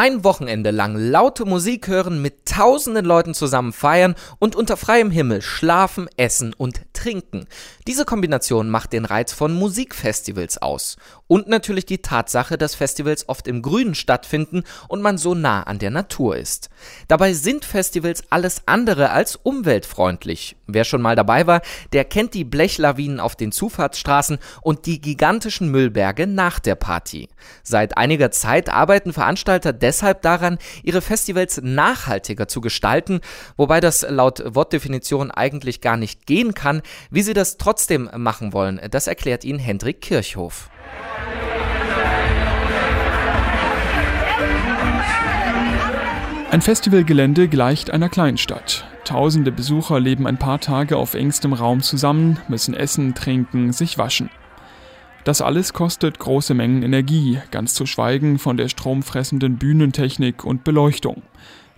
Ein Wochenende lang laute Musik hören, mit tausenden Leuten zusammen feiern und unter freiem Himmel schlafen, essen und trinken. Diese Kombination macht den Reiz von Musikfestivals aus. Und natürlich die Tatsache, dass Festivals oft im Grünen stattfinden und man so nah an der Natur ist. Dabei sind Festivals alles andere als umweltfreundlich. Wer schon mal dabei war, der kennt die Blechlawinen auf den Zufahrtsstraßen und die gigantischen Müllberge nach der Party. Seit einiger Zeit arbeiten Veranstalter deshalb daran, ihre Festivals nachhaltiger zu gestalten, wobei das laut Wortdefinition eigentlich gar nicht gehen kann. Wie sie das trotzdem machen wollen, das erklärt Ihnen Hendrik Kirchhoff. Ein Festivalgelände gleicht einer Kleinstadt. Tausende Besucher leben ein paar Tage auf engstem Raum zusammen, müssen essen, trinken, sich waschen. Das alles kostet große Mengen Energie, ganz zu schweigen von der stromfressenden Bühnentechnik und Beleuchtung.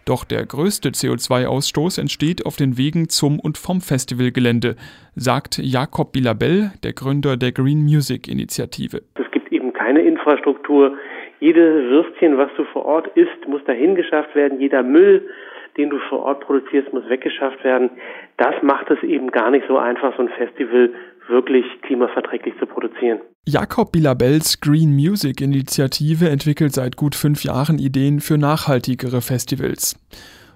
Doch der größte CO2-Ausstoß entsteht auf den Wegen zum und vom Festivalgelände, sagt Jakob Bilabel, der Gründer der Green Music Initiative. Es gibt eben keine Infrastruktur. Jede Würstchen, was du vor Ort isst, muss dahin geschafft werden. Jeder Müll, den du vor Ort produzierst, muss weggeschafft werden. Das macht es eben gar nicht so einfach, so ein Festival wirklich klimaverträglich zu produzieren. Jakob Bilabels Green Music Initiative entwickelt seit gut fünf Jahren Ideen für nachhaltigere Festivals.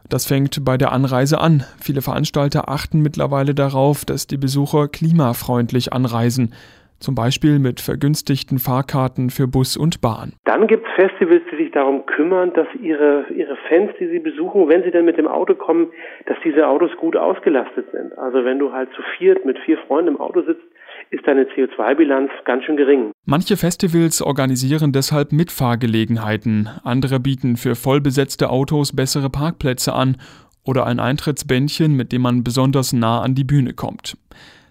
Das fängt bei der Anreise an. Viele Veranstalter achten mittlerweile darauf, dass die Besucher klimafreundlich anreisen. Zum Beispiel mit vergünstigten Fahrkarten für Bus und Bahn. Dann gibt es Festivals, die sich darum kümmern, dass ihre, ihre Fans, die sie besuchen, wenn sie dann mit dem Auto kommen, dass diese Autos gut ausgelastet sind. Also wenn du halt zu viert mit vier Freunden im Auto sitzt, ist deine CO2-Bilanz ganz schön gering. Manche Festivals organisieren deshalb Mitfahrgelegenheiten, andere bieten für vollbesetzte Autos bessere Parkplätze an oder ein Eintrittsbändchen, mit dem man besonders nah an die Bühne kommt.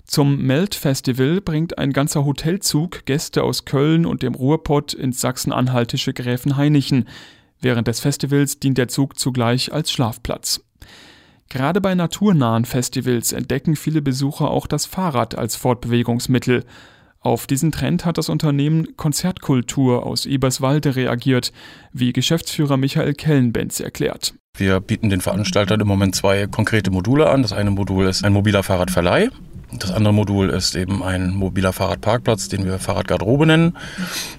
Zum Melt-Festival bringt ein ganzer Hotelzug Gäste aus Köln und dem Ruhrpott ins sachsen-anhaltische Gräfenhainichen. Während des Festivals dient der Zug zugleich als Schlafplatz. Gerade bei naturnahen Festivals entdecken viele Besucher auch das Fahrrad als Fortbewegungsmittel. Auf diesen Trend hat das Unternehmen Konzertkultur aus Eberswalde reagiert, wie Geschäftsführer Michael Kellenbenz erklärt. Wir bieten den Veranstaltern im Moment zwei konkrete Module an. Das eine Modul ist ein mobiler Fahrradverleih. Das andere Modul ist eben ein mobiler Fahrradparkplatz, den wir Fahrradgarderobe nennen,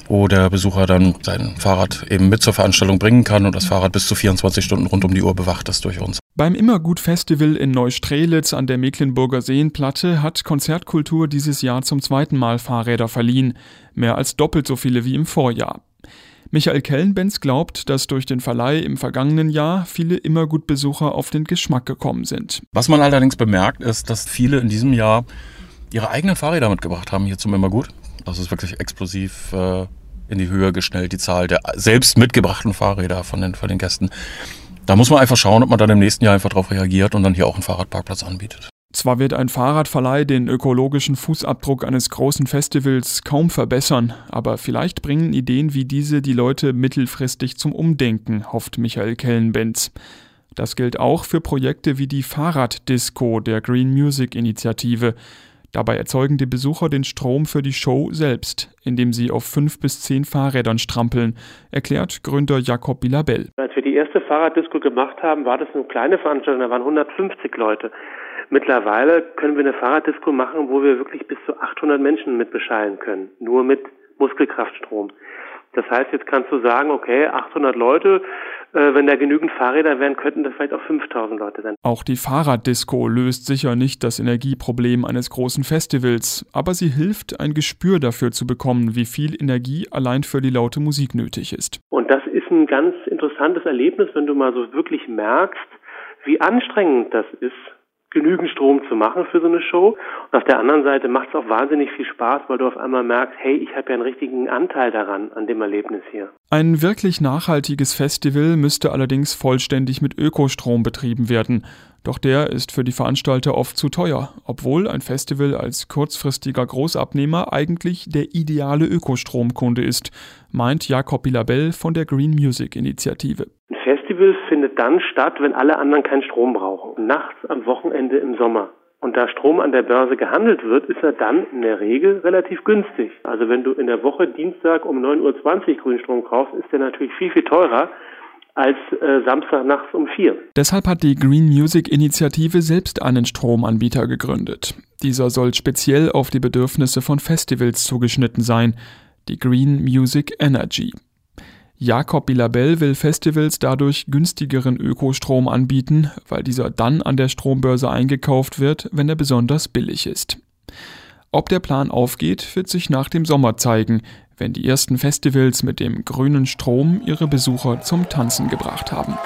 wo der Besucher dann sein Fahrrad eben mit zur Veranstaltung bringen kann und das Fahrrad bis zu 24 Stunden rund um die Uhr bewacht ist durch uns. Beim Immergut-Festival in Neustrelitz an der Mecklenburger Seenplatte hat Konzertkultur dieses Jahr zum zweiten Mal Fahrräder verliehen, mehr als doppelt so viele wie im Vorjahr. Michael Kellenbenz glaubt, dass durch den Verleih im vergangenen Jahr viele Immergut-Besucher auf den Geschmack gekommen sind. Was man allerdings bemerkt, ist, dass viele in diesem Jahr ihre eigenen Fahrräder mitgebracht haben hier zum Immergut. Das ist wirklich explosiv äh, in die Höhe geschnellt, die Zahl der selbst mitgebrachten Fahrräder von den, von den Gästen. Da muss man einfach schauen, ob man dann im nächsten Jahr einfach darauf reagiert und dann hier auch einen Fahrradparkplatz anbietet. Zwar wird ein Fahrradverleih den ökologischen Fußabdruck eines großen Festivals kaum verbessern, aber vielleicht bringen Ideen wie diese die Leute mittelfristig zum Umdenken, hofft Michael Kellenbenz. Das gilt auch für Projekte wie die Fahrraddisco der Green Music Initiative. Dabei erzeugen die Besucher den Strom für die Show selbst, indem sie auf fünf bis zehn Fahrrädern strampeln, erklärt Gründer Jakob Bilabel. Als wir die erste Fahrraddisco gemacht haben, war das eine kleine Veranstaltung, da waren 150 Leute. Mittlerweile können wir eine Fahrraddisco machen, wo wir wirklich bis zu 800 Menschen mit beschallen können, nur mit Muskelkraftstrom. Das heißt, jetzt kannst du sagen, okay, 800 Leute, äh, wenn da genügend Fahrräder wären, könnten das vielleicht auch 5000 Leute sein. Auch die Fahrraddisco löst sicher nicht das Energieproblem eines großen Festivals, aber sie hilft, ein Gespür dafür zu bekommen, wie viel Energie allein für die laute Musik nötig ist. Und das ist ein ganz interessantes Erlebnis, wenn du mal so wirklich merkst, wie anstrengend das ist, genügend Strom zu machen für so eine Show. Und auf der anderen Seite macht es auch wahnsinnig viel Spaß, weil du auf einmal merkst, hey, ich habe ja einen richtigen Anteil daran, an dem Erlebnis hier. Ein wirklich nachhaltiges Festival müsste allerdings vollständig mit Ökostrom betrieben werden. Doch der ist für die Veranstalter oft zu teuer, obwohl ein Festival als kurzfristiger Großabnehmer eigentlich der ideale Ökostromkunde ist, meint Jakob Bilabel von der Green Music Initiative. Festival findet dann statt, wenn alle anderen keinen Strom brauchen. Nachts am Wochenende im Sommer. Und da Strom an der Börse gehandelt wird, ist er dann in der Regel relativ günstig. Also wenn du in der Woche Dienstag um 9.20 Uhr Grünstrom kaufst, ist der natürlich viel, viel teurer als äh, Samstag nachts um vier. Deshalb hat die Green Music Initiative selbst einen Stromanbieter gegründet. Dieser soll speziell auf die Bedürfnisse von Festivals zugeschnitten sein, die Green Music Energy. Jakob Bilabel will Festivals dadurch günstigeren Ökostrom anbieten, weil dieser dann an der Strombörse eingekauft wird, wenn er besonders billig ist. Ob der Plan aufgeht, wird sich nach dem Sommer zeigen, wenn die ersten Festivals mit dem grünen Strom ihre Besucher zum Tanzen gebracht haben.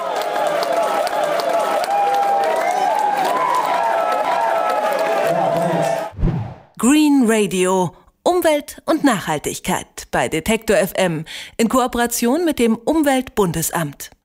Green Radio Umwelt und Nachhaltigkeit bei Detektor FM in Kooperation mit dem Umweltbundesamt.